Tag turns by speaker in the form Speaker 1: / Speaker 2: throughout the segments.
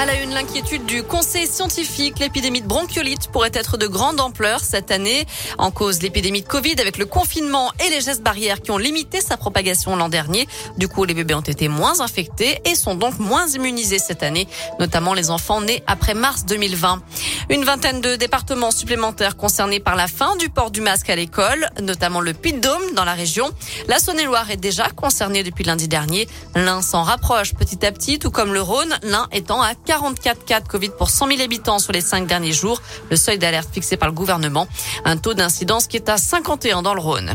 Speaker 1: À la une, l'inquiétude du conseil scientifique, l'épidémie de bronchiolite pourrait être de grande ampleur cette année. En cause, l'épidémie de Covid avec le confinement et les gestes barrières qui ont limité sa propagation l'an dernier. Du coup, les bébés ont été moins infectés et sont donc moins immunisés cette année, notamment les enfants nés après mars 2020. Une vingtaine de départements supplémentaires concernés par la fin du port du masque à l'école, notamment le Puy-de-Dôme dans la région. La Saône-et-Loire est déjà concernée depuis lundi dernier. L'un s'en rapproche petit à petit, tout comme le Rhône, l'un étant à 44 cas de Covid pour 100 000 habitants sur les cinq derniers jours, le seuil d'alerte fixé par le gouvernement. Un taux d'incidence qui est à 51 dans le Rhône.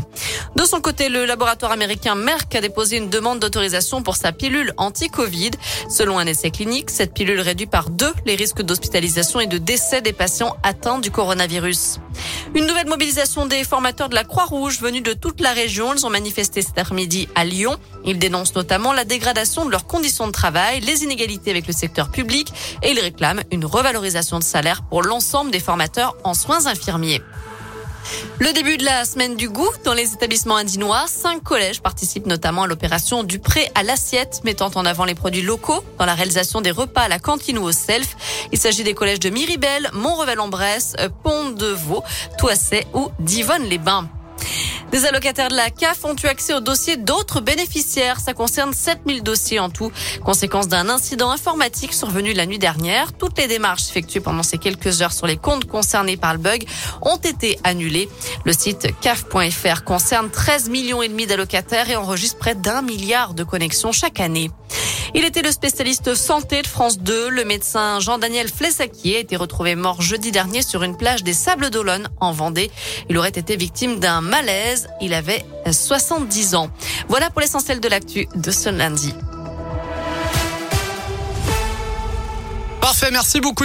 Speaker 1: De son côté, le laboratoire américain Merck a déposé une demande d'autorisation pour sa pilule anti-Covid. Selon un essai clinique, cette pilule réduit par deux les risques d'hospitalisation et de décès des patients atteints du coronavirus. Une nouvelle mobilisation des formateurs de la Croix-Rouge venus de toute la région. Ils ont manifesté cet après-midi à Lyon. Ils dénoncent notamment la dégradation de leurs conditions de travail, les inégalités avec le secteur public et ils réclament une revalorisation de salaire pour l'ensemble des formateurs en soins infirmiers. Le début de la semaine du goût dans les établissements indinois. Cinq collèges participent notamment à l'opération du prêt à l'assiette, mettant en avant les produits locaux dans la réalisation des repas à la cantine ou au self. Il s'agit des collèges de Miribel, Montrevel-en-Bresse, Pont-de-Vaux, Toisset ou Divonne-les-Bains. Des allocataires de la CAF ont eu accès aux dossiers d'autres bénéficiaires. Ça concerne 7000 dossiers en tout. Conséquence d'un incident informatique survenu la nuit dernière. Toutes les démarches effectuées pendant ces quelques heures sur les comptes concernés par le bug ont été annulées. Le site CAF.fr concerne 13 millions et demi d'allocataires et enregistre près d'un milliard de connexions chaque année. Il était le spécialiste santé de France 2. Le médecin Jean-Daniel Flessaquier a été retrouvé mort jeudi dernier sur une plage des Sables d'Olonne en Vendée. Il aurait été victime d'un malaise. Il avait 70 ans. Voilà pour l'essentiel de l'actu de ce lundi.
Speaker 2: Parfait, merci beaucoup.